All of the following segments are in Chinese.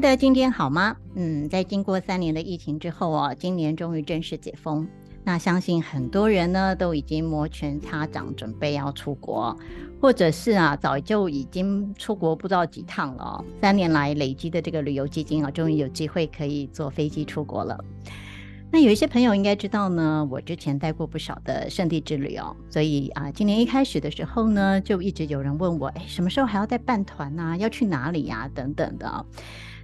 的，今天好吗？嗯，在经过三年的疫情之后哦，今年终于正式解封。那相信很多人呢都已经摩拳擦掌，准备要出国，或者是啊早就已经出国不知道几趟了。三年来累积的这个旅游基金啊，终于有机会可以坐飞机出国了。那有一些朋友应该知道呢，我之前带过不少的圣地之旅哦，所以啊，今年一开始的时候呢，就一直有人问我，哎，什么时候还要带办团啊？要去哪里呀？等等的。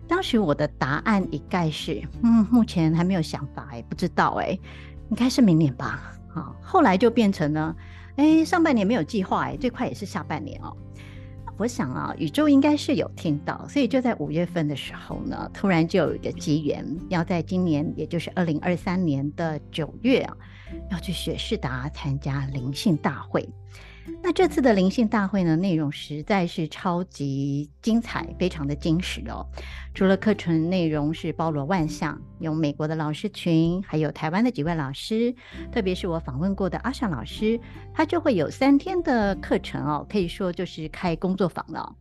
当时我的答案一概是，嗯，目前还没有想法，哎，不知道，哎，应该是明年吧。好，后来就变成了，哎，上半年没有计划，哎，最快也是下半年哦。我想啊，宇宙应该是有听到，所以就在五月份的时候呢，突然就有一个机缘，要在今年，也就是二零二三年的九月啊，要去雪士达参加灵性大会。那这次的灵性大会呢，内容实在是超级精彩，非常的精实哦。除了课程内容是包罗万象，有美国的老师群，还有台湾的几位老师，特别是我访问过的阿尚老师，他就会有三天的课程哦，可以说就是开工作坊了。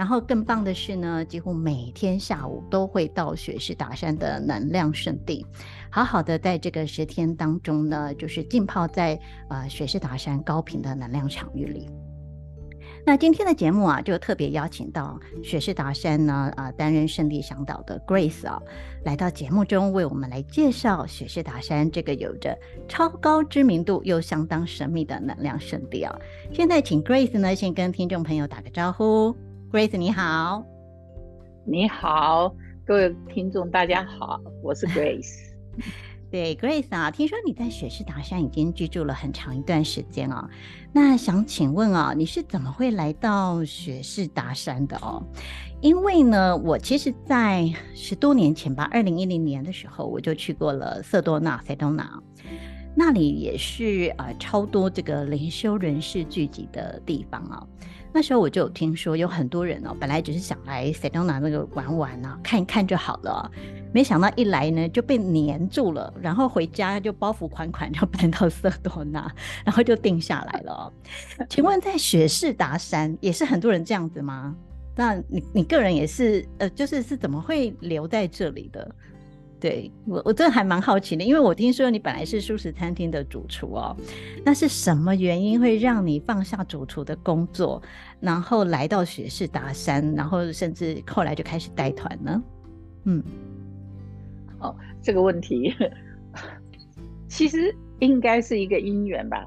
然后更棒的是呢，几乎每天下午都会到雪士达山的能量圣地，好好的在这个十天当中呢，就是浸泡在呃雪士达山高频的能量场域里。那今天的节目啊，就特别邀请到雪士达山呢啊、呃、担任圣地向导的 Grace 啊，来到节目中为我们来介绍雪士达山这个有着超高知名度又相当神秘的能量圣地啊。现在请 Grace 呢先跟听众朋友打个招呼。Grace，你好，你好，各位听众，大家好，我是 Grace。对，Grace 啊，听说你在雪士达山已经居住了很长一段时间啊，那想请问啊，你是怎么会来到雪士达山的哦？因为呢，我其实，在十多年前吧，二零一零年的时候，我就去过了色多纳 （Sedona），那里也是啊、呃，超多这个灵修人士聚集的地方啊。那时候我就有听说有很多人哦，本来只是想来塞多纳那个玩玩啊，看一看就好了，没想到一来呢就被黏住了，然后回家就包袱款款就搬到色多纳，然后就定下来了。请问在雪士达山也是很多人这样子吗？那你你个人也是呃，就是是怎么会留在这里的？对我，我真的还蛮好奇的，因为我听说你本来是素食餐厅的主厨哦，那是什么原因会让你放下主厨的工作，然后来到雪士达山，然后甚至后来就开始带团呢？嗯，哦，这个问题其实应该是一个因缘吧？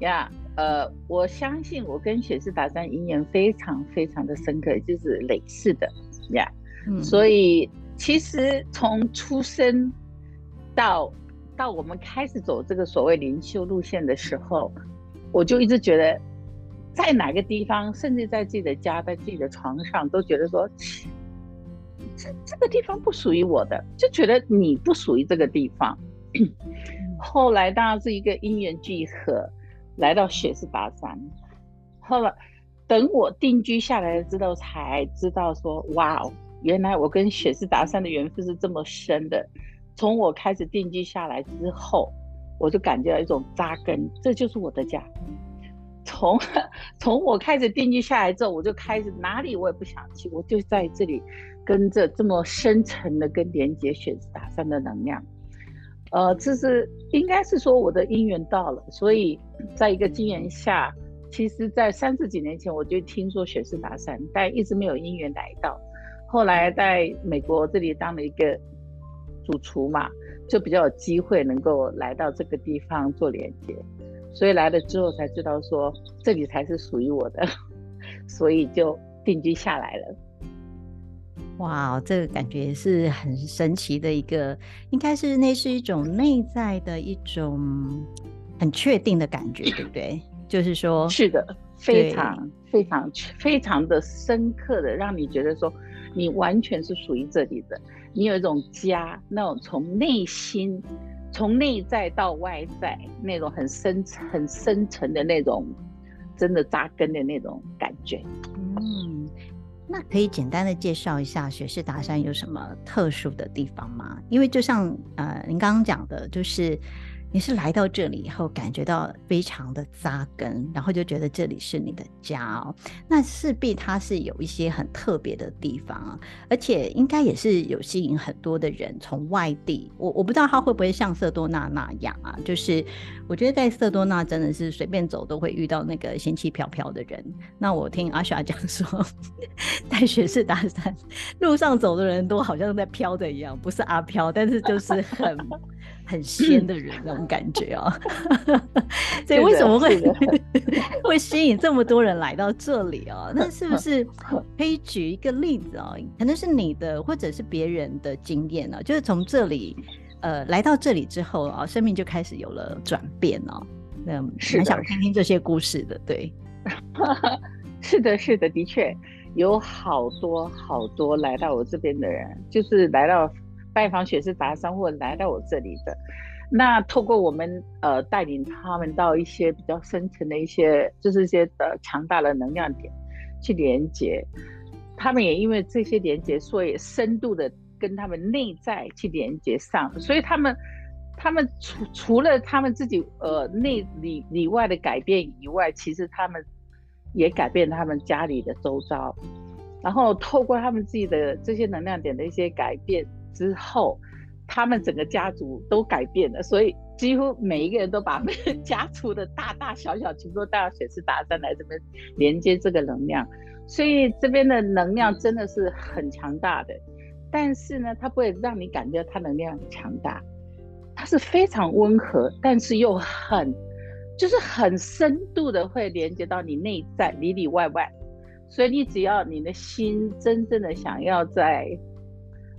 呀，呃，我相信我跟雪士达山因缘非常非常的深刻，就是累世的呀，嗯，所以。其实从出生到到我们开始走这个所谓灵修路线的时候，我就一直觉得，在哪个地方，甚至在自己的家，在自己的床上，都觉得说，这这个地方不属于我的，就觉得你不属于这个地方。后来当然是一个因缘聚合，来到雪士达山。后来等我定居下来了之后，才知道说，哇哦。原来我跟雪士达山的缘分是这么深的，从我开始定居下来之后，我就感觉到一种扎根，这就是我的家。从从我开始定居下来之后，我就开始哪里我也不想去，我就在这里跟着这么深层的跟连接雪士达山的能量。呃，这是应该是说我的姻缘到了，所以在一个机缘下，其实在三十几年前我就听说雪士达山，但一直没有姻缘来到。后来在美国这里当了一个主厨嘛，就比较有机会能够来到这个地方做连接，所以来了之后才知道说这里才是属于我的，所以就定居下来了。哇，这个感觉是很神奇的一个，应该是那是一种内在的一种很确定的感觉，对不对？就是说，是的，非常非常非常的深刻的，让你觉得说，你完全是属于这里的，你有一种家，那种从内心。从内在到外在，那种很深、很深沉的那种，真的扎根的那种感觉。嗯，那可以简单的介绍一下雪士达山有什么特殊的地方吗？因为就像呃，您刚刚讲的，就是。你是来到这里以后，感觉到非常的扎根，然后就觉得这里是你的家哦。那势必它是有一些很特别的地方啊，而且应该也是有吸引很多的人从外地。我我不知道它会不会像色多纳那样啊，就是我觉得在色多纳真的是随便走都会遇到那个仙气飘飘的人。那我听阿霞讲说，在雪士达山路上走的人都好像在飘的一样，不是阿飘，但是就是很。很仙的人那种感觉哦，所以为什么会 会吸引这么多人来到这里哦？那是不是 可以举一个例子哦？可能是你的或者是别人的经验呢？就是从这里呃来到这里之后啊，生命就开始有了转变哦。那很想听听这些故事的，对，是的，是的，的确有好多好多来到我这边的人，就是来到。拜访雪士达商或来到我这里的，那透过我们呃带领他们到一些比较深层的一些，就是一些呃强大的能量点去连接，他们也因为这些连接，所以深度的跟他们内在去连接上，所以他们他们除除了他们自己呃内里里外的改变以外，其实他们也改变他们家里的周遭，然后透过他们自己的这些能量点的一些改变。之后，他们整个家族都改变了，所以几乎每一个人都把 家族的大大小小全部都带到雪士达山来这边连接这个能量，所以这边的能量真的是很强大的。但是呢，它不会让你感觉它能量很强大，它是非常温和，但是又很就是很深度的会连接到你内在里里外外。所以你只要你的心真正的想要在。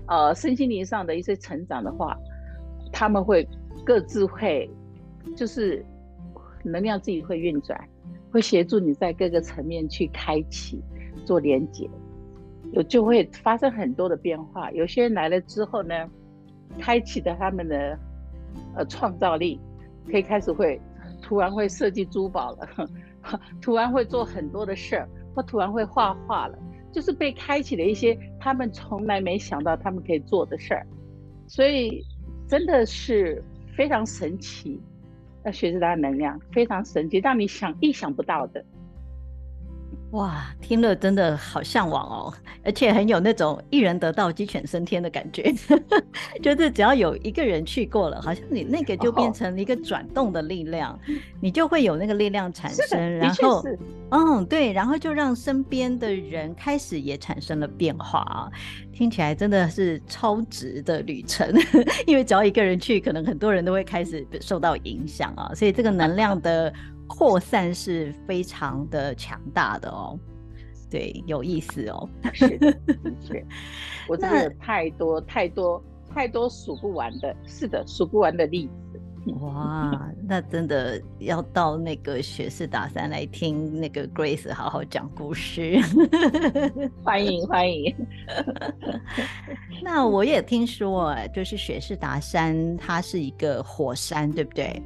呃，身心灵上的一些成长的话，他们会各自会，就是能量自己会运转，会协助你在各个层面去开启、做连接，有就会发生很多的变化。有些人来了之后呢，开启的他们的呃创造力，可以开始会突然会设计珠宝了，突然会做很多的事儿，或突然会画画了。就是被开启了一些他们从来没想到他们可以做的事儿，所以真的是非常神奇。要学习他的能量非常神奇，让你想意想不到的。哇，听了真的好向往哦，而且很有那种一人得道鸡犬升天的感觉，就是只要有一个人去过了，好像你那个就变成了一个转动的力量，哦、你就会有那个力量产生，然后，嗯，对，然后就让身边的人开始也产生了变化啊，听起来真的是超值的旅程，因为只要一个人去，可能很多人都会开始受到影响啊，所以这个能量的。扩散是非常的强大的哦，对，有意思哦。是的，的确，我真的太多太多太多数不完的，是的，数不完的例子。哇，那真的要到那个雪士达山来听那个 Grace 好好讲故事。欢 迎欢迎。那我也听说，就是雪士达山，它是一个火山，对不对？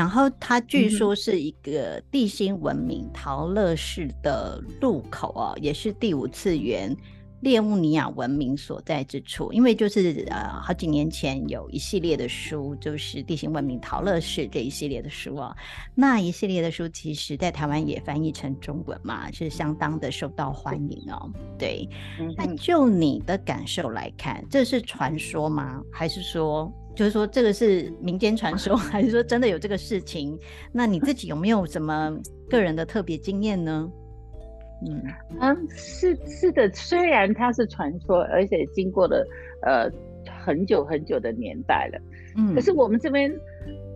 然后它据说是一个地心文明陶乐市的入口哦，也是第五次元列乌尼亚文明所在之处。因为就是呃好几年前有一系列的书，就是地心文明陶乐市这一系列的书啊，那一系列的书其实在台湾也翻译成中文嘛，是相当的受到欢迎哦。对，那就你的感受来看，这是传说吗？还是说？就是说，这个是民间传说，还是说真的有这个事情？那你自己有没有什么个人的特别经验呢？嗯嗯，是是的，虽然它是传说，而且经过了呃很久很久的年代了，嗯，可是我们这边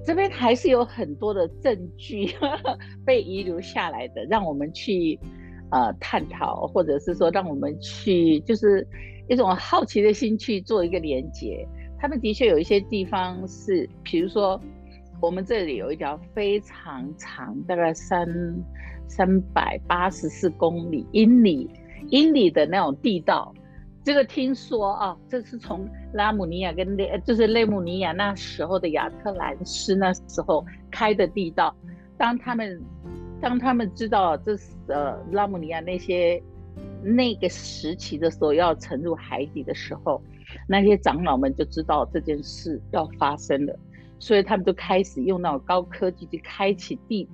这边还是有很多的证据 被遗留下来的，让我们去呃探讨，或者是说让我们去就是一种好奇的心去做一个连接。他们的确有一些地方是，比如说我们这里有一条非常长，大概三三百八十四公里英里英里的那种地道。这个听说啊，这是从拉姆尼亚跟内，就是内姆尼亚那时候的亚特兰斯那时候开的地道。当他们当他们知道这是呃拉姆尼亚那些那个时期的时候要沉入海底的时候，那些长老们就知道这件事要发生了，所以他们就开始用那种高科技去开启地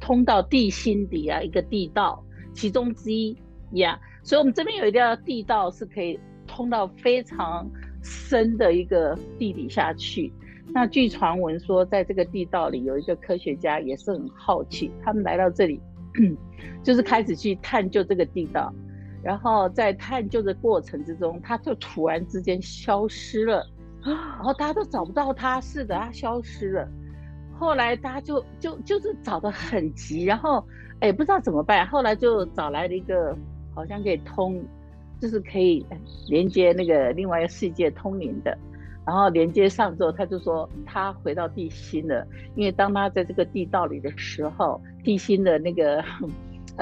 通到地心底啊一个地道，其中之一呀。所以，我们这边有一条地道是可以通到非常深的一个地底下去。那据传闻说，在这个地道里有一个科学家也是很好奇，他们来到这里，就是开始去探究这个地道。然后在探究的过程之中，他就突然之间消失了，然后大家都找不到他，是的，他消失了。后来大家就就就是找得很急，然后哎不知道怎么办，后来就找来了一个。好像可以通，就是可以连接那个另外一个世界通灵的，然后连接上之后，他就说他回到地心了，因为当他在这个地道里的时候，地心的那个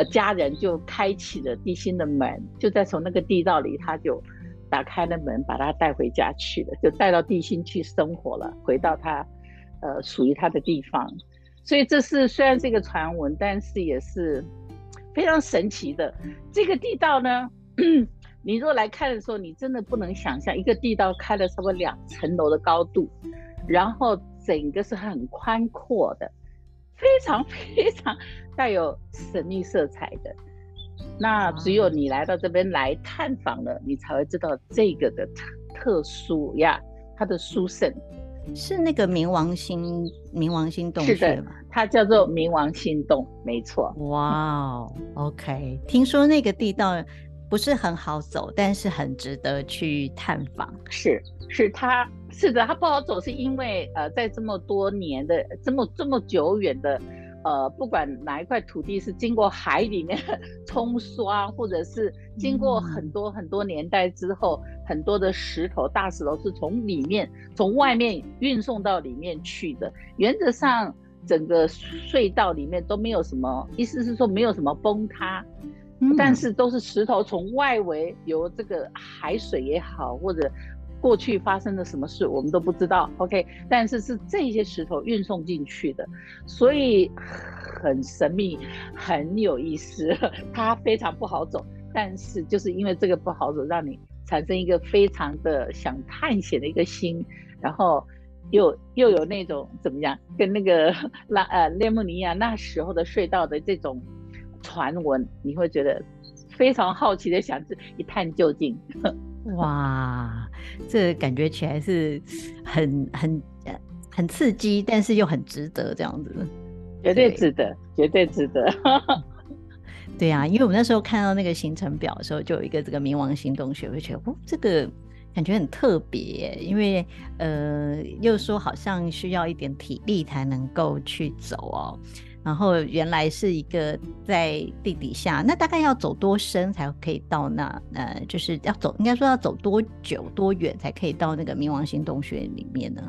家人就开启了地心的门，就在从那个地道里，他就打开了门，把他带回家去了，就带到地心去生活了，回到他呃属于他的地方。所以这是虽然是一个传闻，但是也是。非常神奇的这个地道呢，你若来看的时候，你真的不能想象一个地道开了差不多两层楼的高度，然后整个是很宽阔的，非常 非常带有神秘色彩的。那只有你来到这边来探访了，你才会知道这个的特特殊呀，它的殊胜。是那个冥王星，冥王星洞穴吗？它叫做冥王星洞，没错。哇哦，OK。听说那个地道不是很好走，但是很值得去探访。是，是它，是的，它不好走，是因为呃，在这么多年的这么这么久远的。呃，不管哪一块土地是经过海里面 冲刷，或者是经过很多很多年代之后，嗯、很多的石头、大石头是从里面、从外面运送到里面去的。原则上，整个隧道里面都没有什么，意思是说没有什么崩塌，嗯、但是都是石头从外围由这个海水也好，或者。过去发生了什么事，我们都不知道。OK，但是是这些石头运送进去的，所以很神秘，很有意思。它非常不好走，但是就是因为这个不好走，让你产生一个非常的想探险的一个心，然后又又有那种怎么样，跟那个拉呃列姆尼亚那时候的隧道的这种传闻，你会觉得非常好奇的想去一探究竟。哇，这感觉起来是很很很刺激，但是又很值得这样子，绝对值得，对绝对值得。对呀、啊，因为我们那时候看到那个行程表的时候，就有一个这个冥王星洞穴，我就觉得哦，这个感觉很特别，因为呃，又说好像需要一点体力才能够去走哦。然后原来是一个在地底下，那大概要走多深才可以到那？呃，就是要走，应该说要走多久多远才可以到那个冥王星洞穴里面呢？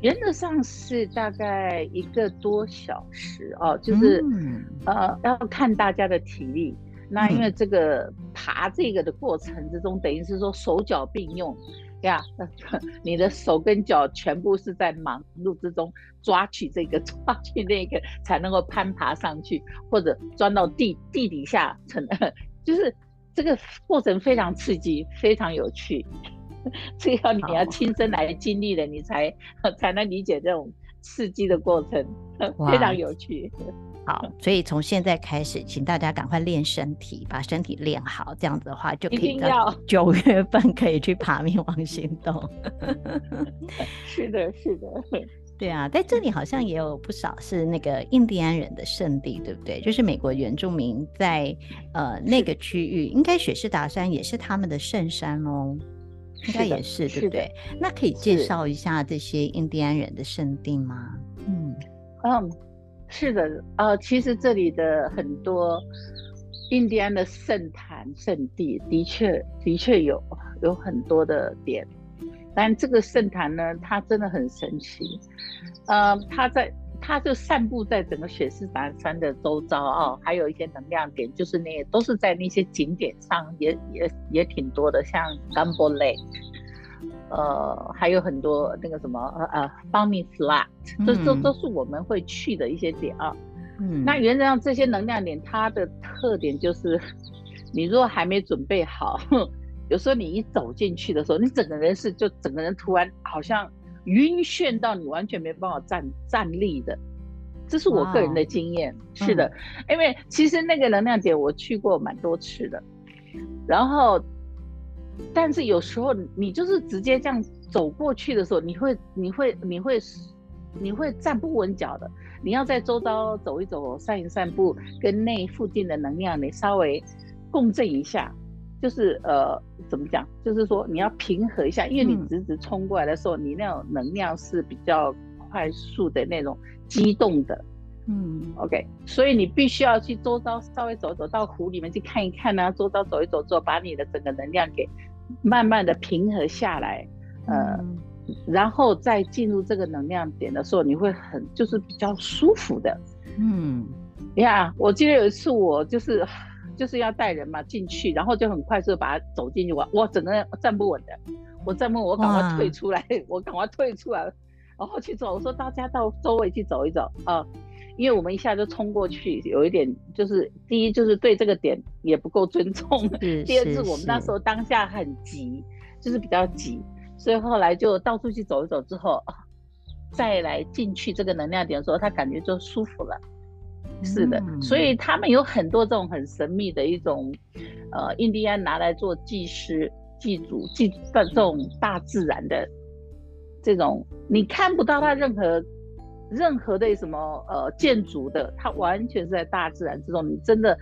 原则上是大概一个多小时哦，就是、嗯、呃要看大家的体力。那因为这个爬这个的过程之中，嗯、等于是说手脚并用。呀，yeah, 你的手跟脚全部是在忙碌之中抓取这个 抓取那个，才能够攀爬上去，或者钻到地地底下，成就是这个过程非常刺激，非常有趣。这个要你要亲身来经历了，你才才能理解这种刺激的过程，非常有趣。好，所以从现在开始，请大家赶快练身体，把身体练好，这样子的话就可以到九月份可以去爬冥王星动。是的，是的，对啊，在这里好像也有不少是那个印第安人的圣地，对不对？就是美国原住民在呃那个区域，应该雪士达山也是他们的圣山哦，应该也是，对不对？那可以介绍一下这些印第安人的圣地吗？嗯，嗯。是的，呃，其实这里的很多印第安的圣坛圣地的确的确有有很多的点，但这个圣坛呢，它真的很神奇。呃，它在它就散布在整个雪士达山的周遭哦，还有一些能量点，就是那些都是在那些景点上也也也挺多的，像 Gumbo Lake，呃，还有很多那个什么呃 Bunny Flat，这这都是我们会去的一些点啊。嗯，那原则上这些能量点，它的特点就是，你如果还没准备好，有时候你一走进去的时候，你整个人是就整个人突然好像晕眩到你完全没办法站站立的，这是我个人的经验。是的，嗯，因为其实那个能量点我去过蛮多次的，然后，但是有时候你就是直接这样走过去的时候，你会你会你会你会站不稳脚的。你要在周遭走一走，散一散步，跟那附近的能量你稍微共振一下，就是呃，怎么讲？就是说你要平和一下，因为你直直冲过来的时候，嗯、你那种能量是比较快速的那种激动的，嗯，OK，所以你必须要去周遭稍微走走，到湖里面去看一看呢、啊，周遭走一走之后，把你的整个能量给慢慢的平和下来，呃。嗯。然后再进入这个能量点的时候，你会很就是比较舒服的，嗯，呀，我记得有一次我就是 就是要带人嘛进去，然后就很快速把它走进去，我我整个人站不稳的，我站不稳，我赶快退出来，我赶快退出来，然后去走，我说大家到周围去走一走啊，因为我们一下就冲过去，有一点就是第一就是对这个点也不够尊重，第二次我们那时候当下很急，就是比较急。所以后来就到处去走一走之后，再来进去这个能量点的时候，他感觉就舒服了。是的，嗯、所以他们有很多这种很神秘的一种，呃，印第安拿来做祭师、祭祖、祭的这种大自然的这种，你看不到它任何任何的什么呃建筑的，它完全是在大自然之中，你真的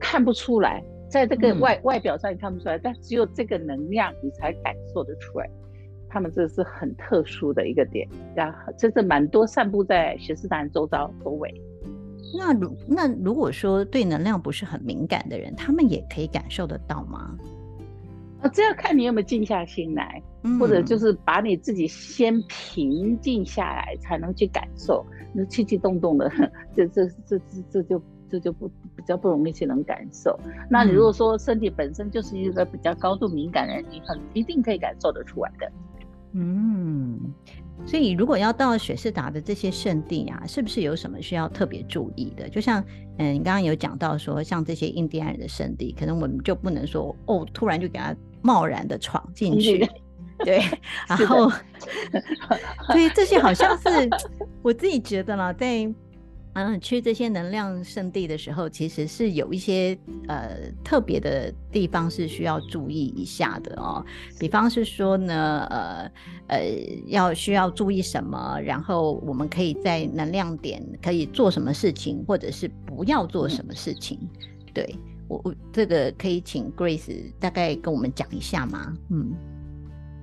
看不出来。在这个外、嗯、外表上你看不出来，但只有这个能量你才感受得出来。他们这是很特殊的一个点，然后这是蛮多散布在雪士达周遭周围。那如那如果说对能量不是很敏感的人，他们也可以感受得到吗？啊，这要看你有没有静下心来，嗯、或者就是把你自己先平静下来，才能去感受。那气气动动的，这这这这这就。这就不比较不容易去能感受。那你如果说身体本身就是一个比较高度敏感的人，你很一定可以感受得出来的。嗯，所以如果要到雪士达的这些圣地啊，是不是有什么需要特别注意的？就像嗯，你刚刚有讲到说，像这些印第安人的圣地，可能我们就不能说哦，突然就给他贸然的闯进去。对，然后 所以这些好像是我自己觉得啦，在。嗯，去这些能量圣地的时候，其实是有一些呃特别的地方是需要注意一下的哦。比方是说呢，呃呃，要需要注意什么，然后我们可以在能量点可以做什么事情，或者是不要做什么事情。嗯、对我我这个可以请 Grace 大概跟我们讲一下吗？嗯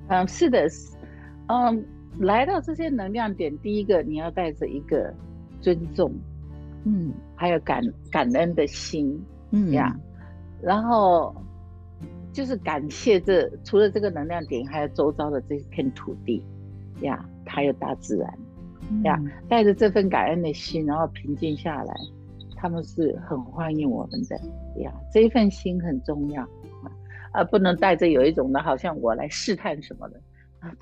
嗯，是的，嗯，来到这些能量点，第一个你要带着一个。尊重，嗯，还有感感恩的心，嗯呀，然后就是感谢这除了这个能量点，还有周遭的这片土地，呀，还有大自然，呀，带着这份感恩的心，然后平静下来，他们是很欢迎我们的，呀，这一份心很重要，啊，啊不能带着有一种的，好像我来试探什么的，啊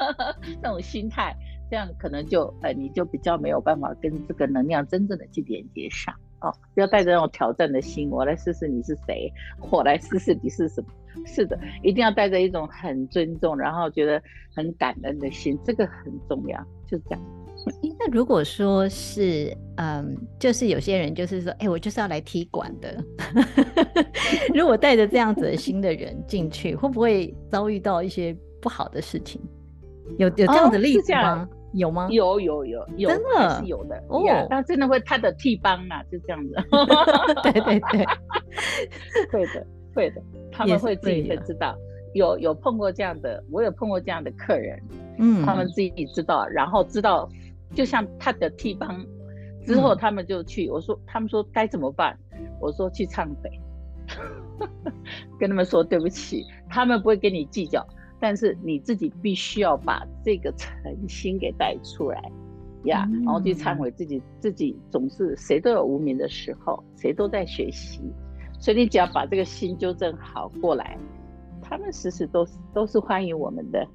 那种心态。这样可能就呃，你就比较没有办法跟这个能量真正的去连接上哦。不要带着那种挑战的心，我来试试你是谁，我来试试你是什么。是的，一定要带着一种很尊重，然后觉得很感恩的心，这个很重要。就是这样。那如果说是嗯，就是有些人就是说，哎、欸，我就是要来踢馆的。如果带着这样子的心的人进去，会不会遭遇到一些不好的事情？有有这样的例子吗？哦、有吗？有有有有，真的是有的哦。但真的会他的替帮嘛，就这样子。对对对，会的会的，他们会自己会知道。有有碰过这样的，我有碰过这样的客人，嗯，他们自己知道，然后知道，就像他的替帮之后，他们就去。嗯、我说他们说该怎么办？我说去忏悔，跟他们说对不起，他们不会跟你计较，但是你自己必须要把这个诚心给带出来呀，然后去忏悔自己，自己总是谁都有无名的时候，谁都在学习，所以你只要把这个心纠正好过来，他们时时都是都是欢迎我们的。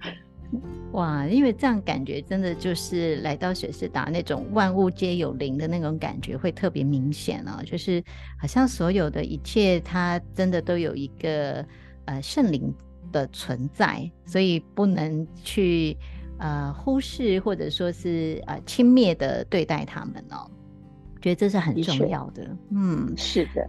哇，因为这样感觉真的就是来到雪士达那种万物皆有灵的那种感觉会特别明显啊，就是好像所有的一切它真的都有一个呃圣灵的存在，所以不能去呃忽视或者说是呃轻蔑的对待他们哦，觉得这是很重要的。嗯，是的。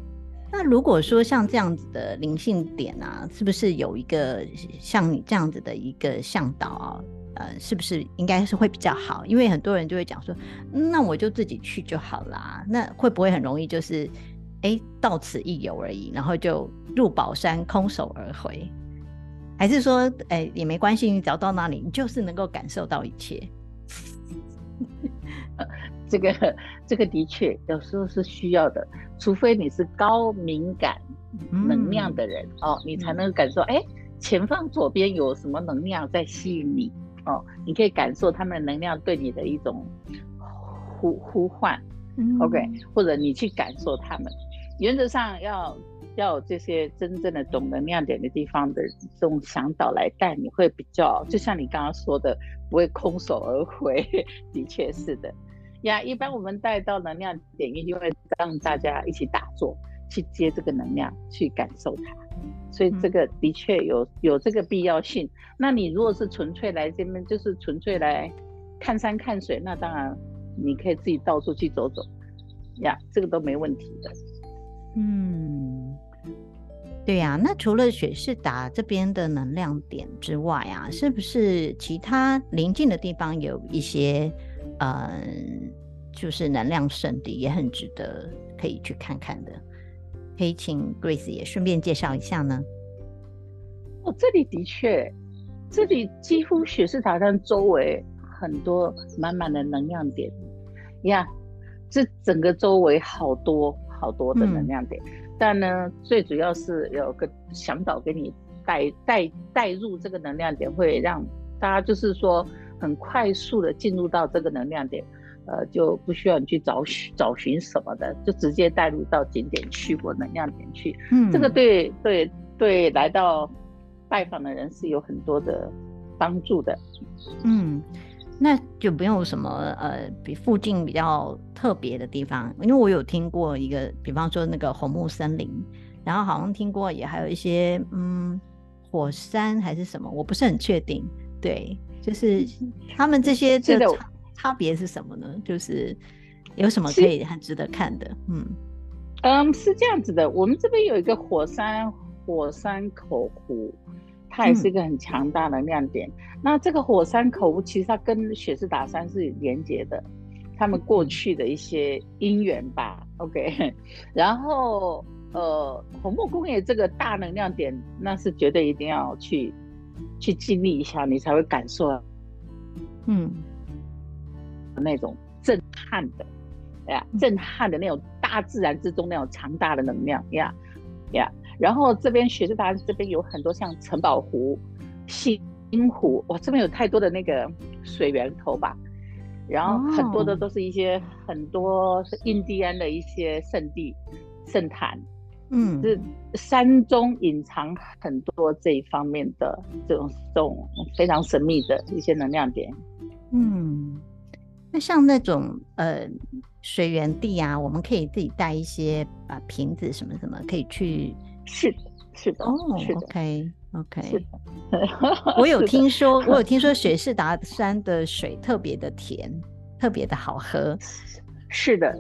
那如果说像这样子的灵性点啊，是不是有一个像你这样子的一个向导啊？呃，是不是应该是会比较好？因为很多人就会讲说，那我就自己去就好啦。那会不会很容易就是，哎，到此一游而已，然后就入宝山空手而回？还是说，哎，也没关系，你只要到那里，你就是能够感受到一切。这个这个的确有时候是需要的，除非你是高敏感能量的人、嗯、哦，你才能感受哎，前方左边有什么能量在吸引你哦，你可以感受他们的能量对你的一种呼呼唤、嗯、，OK，或者你去感受他们。原则上要要有这些真正的懂能量点的地方的这种向导来带，你会比较，就像你刚刚说的，不会空手而回，的确是的。呀，一般我们带到能量点，一定会让大家一起打坐，去接这个能量，去感受它。所以这个的确有有这个必要性。那你如果是纯粹来这边，就是纯粹来看山看水，那当然你可以自己到处去走走，呀，这个都没问题的。嗯，对呀。那除了雪士达这边的能量点之外啊，是不是其他邻近的地方有一些？嗯，就是能量圣地也很值得可以去看看的，可以请 Grace 也顺便介绍一下呢。哦，这里的确，这里几乎雪士塔山周围很多满满的能量点呀，这整个周围好多好多的能量点，嗯、但呢，最主要是有个向导给你带带带入这个能量点，会让大家就是说。很快速的进入到这个能量点，呃，就不需要你去找寻找寻什么的，就直接带入到景点去或能量点去。嗯，这个对对对，来到拜访的人是有很多的帮助的。嗯，那就不用什么呃，比附近比较特别的地方，因为我有听过一个，比方说那个红木森林，然后好像听过也还有一些嗯火山还是什么，我不是很确定。对。就是他们这些的差别是什么呢？就是有什么可以很值得看的？嗯嗯，是这样子的。我们这边有一个火山火山口湖，它也是一个很强大的亮点。嗯、那这个火山口湖其实它跟雪士达山是连接的，他们过去的一些因缘吧。OK，然后呃，红木工业这个大能量点，那是绝对一定要去。去经历一下，你才会感受，嗯，那种震撼的，呀，震撼的那种大自然之中那种强大的能量呀呀。然后这边雪士达这边有很多像城堡湖、星湖，哇，这边有太多的那个水源头吧。然后很多的都是一些很多是印第安的一些圣地圣坛。嗯，是山中隐藏很多这一方面的这种这种非常神秘的一些能量点。嗯，那像那种呃水源地啊，我们可以自己带一些啊瓶子什么什么，可以去。是的，是的。哦，OK OK。是的。我有 听说，我有听说雪士达山的水特别的甜，特别的好喝。是的。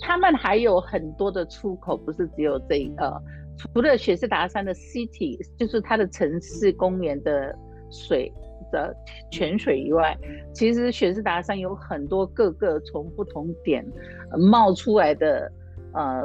他们还有很多的出口，不是只有这一个。除了雪士达山的 city，就是它的城市公园的水的泉水以外，其实雪士达山有很多各个从不同点冒出来的呃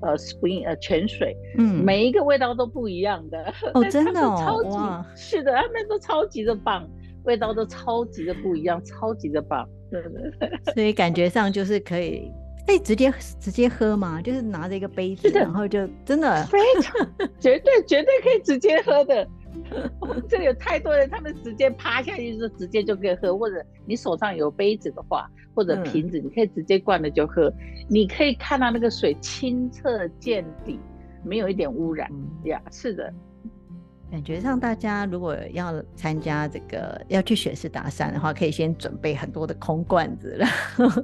呃 spring 呃泉水，嗯，每一个味道都不一样的。哦，真的哦，超级哇是的，他们都超级的棒，味道都超级的不一样，超级的棒。对对对，所以感觉上就是可以。可以直接直接喝吗？就是拿着一个杯子，然后就真的非常 绝对绝对可以直接喝的。我们这里有太多人，他们直接趴下去就直接就可以喝，或者你手上有杯子的话，或者瓶子，你可以直接灌了就喝。嗯、你可以看到那个水清澈见底，没有一点污染呀。嗯 yeah, 是的。感觉上，大家如果要参加这个要去雪士达山的话，可以先准备很多的空罐子，然后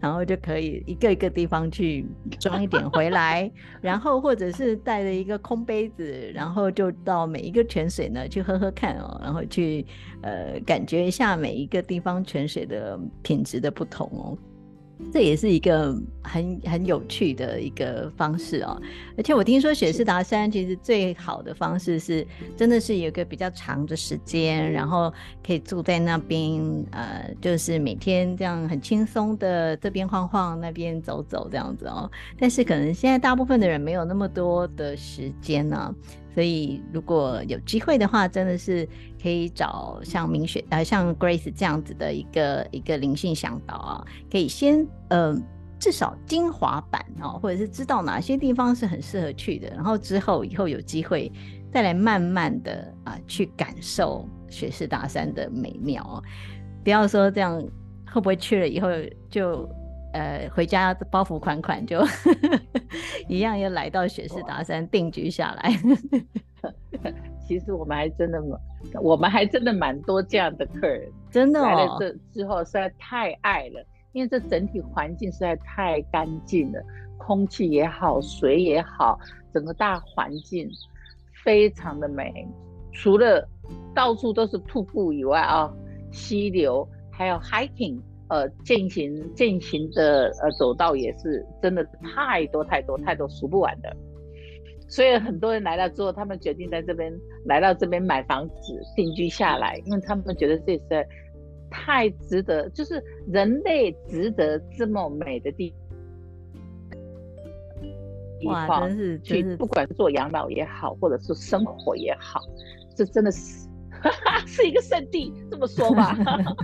然后就可以一个一个地方去装一点回来，然后或者是带着一个空杯子，然后就到每一个泉水呢去喝喝看哦，然后去呃感觉一下每一个地方泉水的品质的不同哦。这也是一个很很有趣的一个方式哦，而且我听说雪士达山其实最好的方式是，真的是有一个比较长的时间，然后可以住在那边，呃，就是每天这样很轻松的这边晃晃，那边走走这样子哦。但是可能现在大部分的人没有那么多的时间呢、啊。所以，如果有机会的话，真的是可以找像明雪呃，像 Grace 这样子的一个一个灵性向导啊，可以先呃，至少精华版哦，或者是知道哪些地方是很适合去的，然后之后以后有机会再来慢慢的啊去感受雪士大山的美妙哦。不要说这样会不会去了以后就。呃，回家包袱款款就 一样，又来到雪士达山定居下来。其实我们还真的，我们还真的蛮多这样的客人，真的、哦、来了这之后实在太爱了，因为这整体环境实在太干净了，空气也好，水也好，整个大环境非常的美。除了到处都是瀑布以外啊，溪流还有 hiking。呃，践行践行的呃走道也是真的太多太多太多数不完的，所以很多人来了之后，他们决定在这边来到这边买房子定居下来，因为他们觉得这是太值得，就是人类值得这么美的地哇，真是真是，不管做养老也好，或者是生活也好，这真的是。是一个圣地，这么说吧。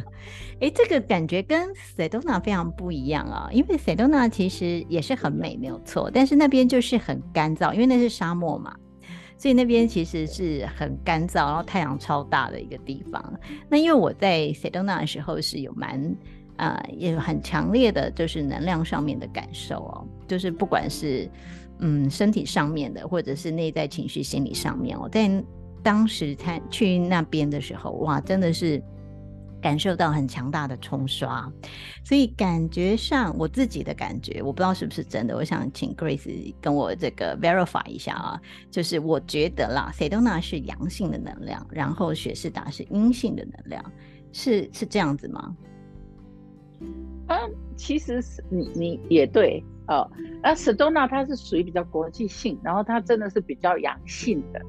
哎，这个感觉跟 Sedona 非常不一样啊，因为 Sedona 其实也是很美，没有错，但是那边就是很干燥，因为那是沙漠嘛，所以那边其实是很干燥，然后太阳超大的一个地方。那因为我在 Sedona 的时候是有蛮啊、呃，也有很强烈的，就是能量上面的感受哦，就是不管是嗯身体上面的，或者是内在情绪、心理上面哦，在。当时他去那边的时候，哇，真的是感受到很强大的冲刷，所以感觉上我自己的感觉，我不知道是不是真的，我想请 Grace 跟我这个 verify 一下啊，就是我觉得啦，Sedona 是阳性的能量，然后雪士达是阴性的能量，是是这样子吗？嗯，其实是你你也对哦，而 Sedona 它是属于比较国际性，然后它真的是比较阳性的。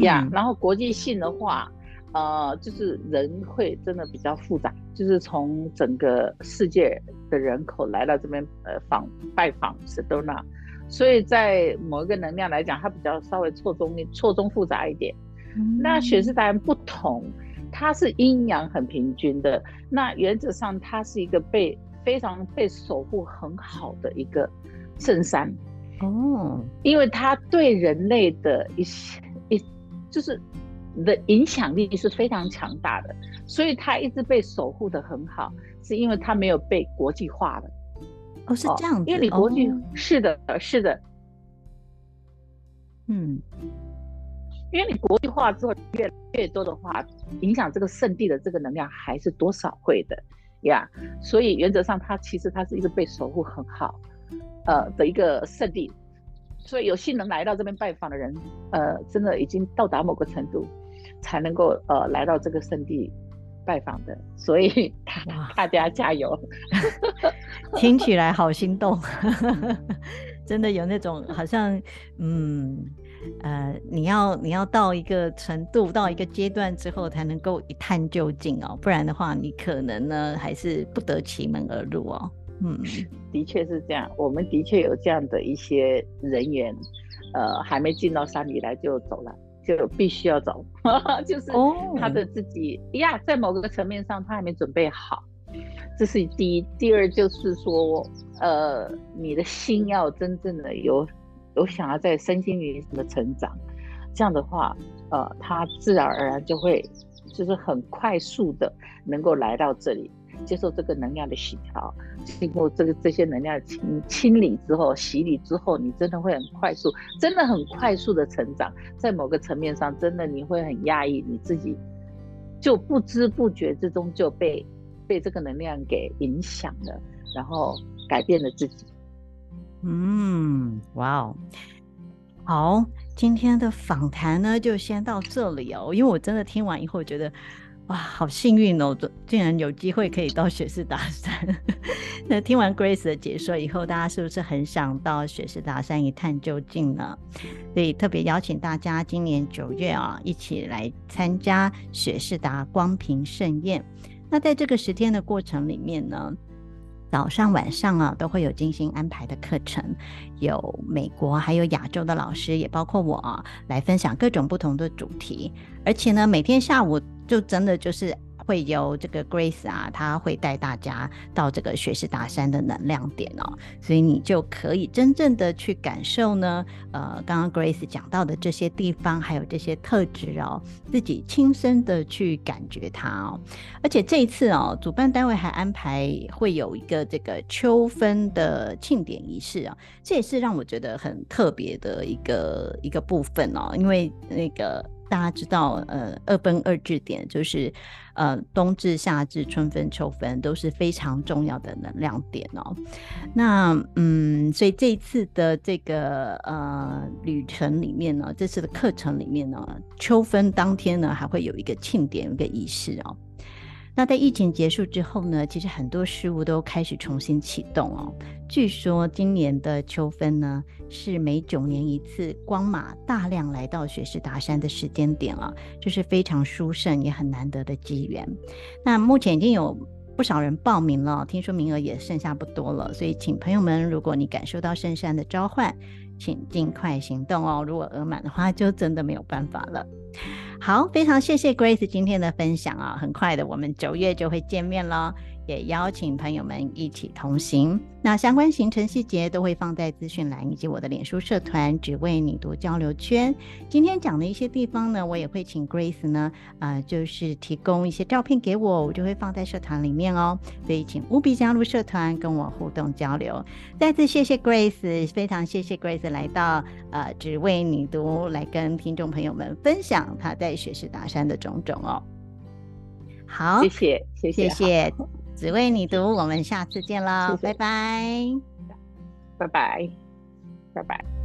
呀、嗯，yeah, 然后国际性的话，呃，就是人会真的比较复杂，就是从整个世界的人口来到这边，呃，访拜访 Sedona，所以在某一个能量来讲，它比较稍微错综错综复杂一点。嗯、那雪士达人不同，它是阴阳很平均的，那原则上它是一个被非常被守护很好的一个圣山哦，因为它对人类的一些。就是你的影响力是非常强大的，所以他一直被守护的很好，是因为他没有被国际化的。哦，是这样子。因为你国际、哦、是的，是的，嗯，因为你国际化之后越越多的话，影响这个圣地的这个能量还是多少会的呀。所以原则上，它其实它是一个被守护很好，呃的一个圣地。所以有幸能来到这边拜访的人，呃，真的已经到达某个程度，才能够呃来到这个圣地拜访的。所以大 大家加油！听起来好心动，真的有那种好像嗯呃，你要你要到一个程度，到一个阶段之后，才能够一探究竟哦，不然的话，你可能呢还是不得其门而入哦。嗯，的确是这样。我们的确有这样的一些人员，呃，还没进到山里来就走了，就必须要走，就是他的自己呀，在某个层面上他还没准备好，这是第一。第二就是说，呃，你的心要真正的有有想要在身心灵上的成长，这样的话，呃，他自然而然就会就是很快速的能够来到这里。接受这个能量的洗调，经过这个这些能量清清理之后、洗礼之后，你真的会很快速，真的很快速的成长。在某个层面上，真的你会很压抑，你自己就不知不觉之中就被被这个能量给影响了，然后改变了自己。嗯，哇哦，好，今天的访谈呢就先到这里哦，因为我真的听完以后觉得。哇，好幸运哦！竟然有机会可以到雪士达山。那听完 Grace 的解说以后，大家是不是很想到雪士达山一探究竟呢？所以特别邀请大家今年九月啊，一起来参加雪士达光屏盛宴。那在这个十天的过程里面呢，早上晚上啊都会有精心安排的课程，有美国还有亚洲的老师，也包括我，来分享各种不同的主题，而且呢，每天下午。就真的就是会由这个 Grace 啊，他会带大家到这个雪士大山的能量点哦，所以你就可以真正的去感受呢，呃，刚刚 Grace 讲到的这些地方，还有这些特质哦，自己亲身的去感觉它哦。而且这一次哦，主办单位还安排会有一个这个秋分的庆典仪式啊，这也是让我觉得很特别的一个一个部分哦，因为那个。大家知道，呃，二分二至点就是，呃，冬至、夏至、春分、秋分都是非常重要的能量点哦。那，嗯，所以这一次的这个呃旅程里面呢，这次的课程里面呢，秋分当天呢还会有一个庆典、一个仪式哦。那在疫情结束之后呢，其实很多事物都开始重新启动哦。据说今年的秋分呢，是每九年一次光马大量来到雪士达山的时间点啊，就是非常殊胜也很难得的机缘。那目前已经有不少人报名了，听说名额也剩下不多了，所以请朋友们，如果你感受到圣山的召唤，请尽快行动哦。如果额满的话，就真的没有办法了。好，非常谢谢 Grace 今天的分享啊！很快的，我们九月就会见面了。也邀请朋友们一起同行，那相关行程细节都会放在资讯栏以及我的脸书社团“只为你读交流圈”。今天讲的一些地方呢，我也会请 Grace 呢，呃，就是提供一些照片给我，我就会放在社团里面哦。所以请务必加入社团，跟我互动交流。再次谢谢 Grace，非常谢谢 Grace 来到呃“只为你读”来跟听众朋友们分享他在雪士达山的种种哦。好，谢谢，谢谢，谢谢。只为你读，我们下次见喽，拜拜，拜拜，拜拜。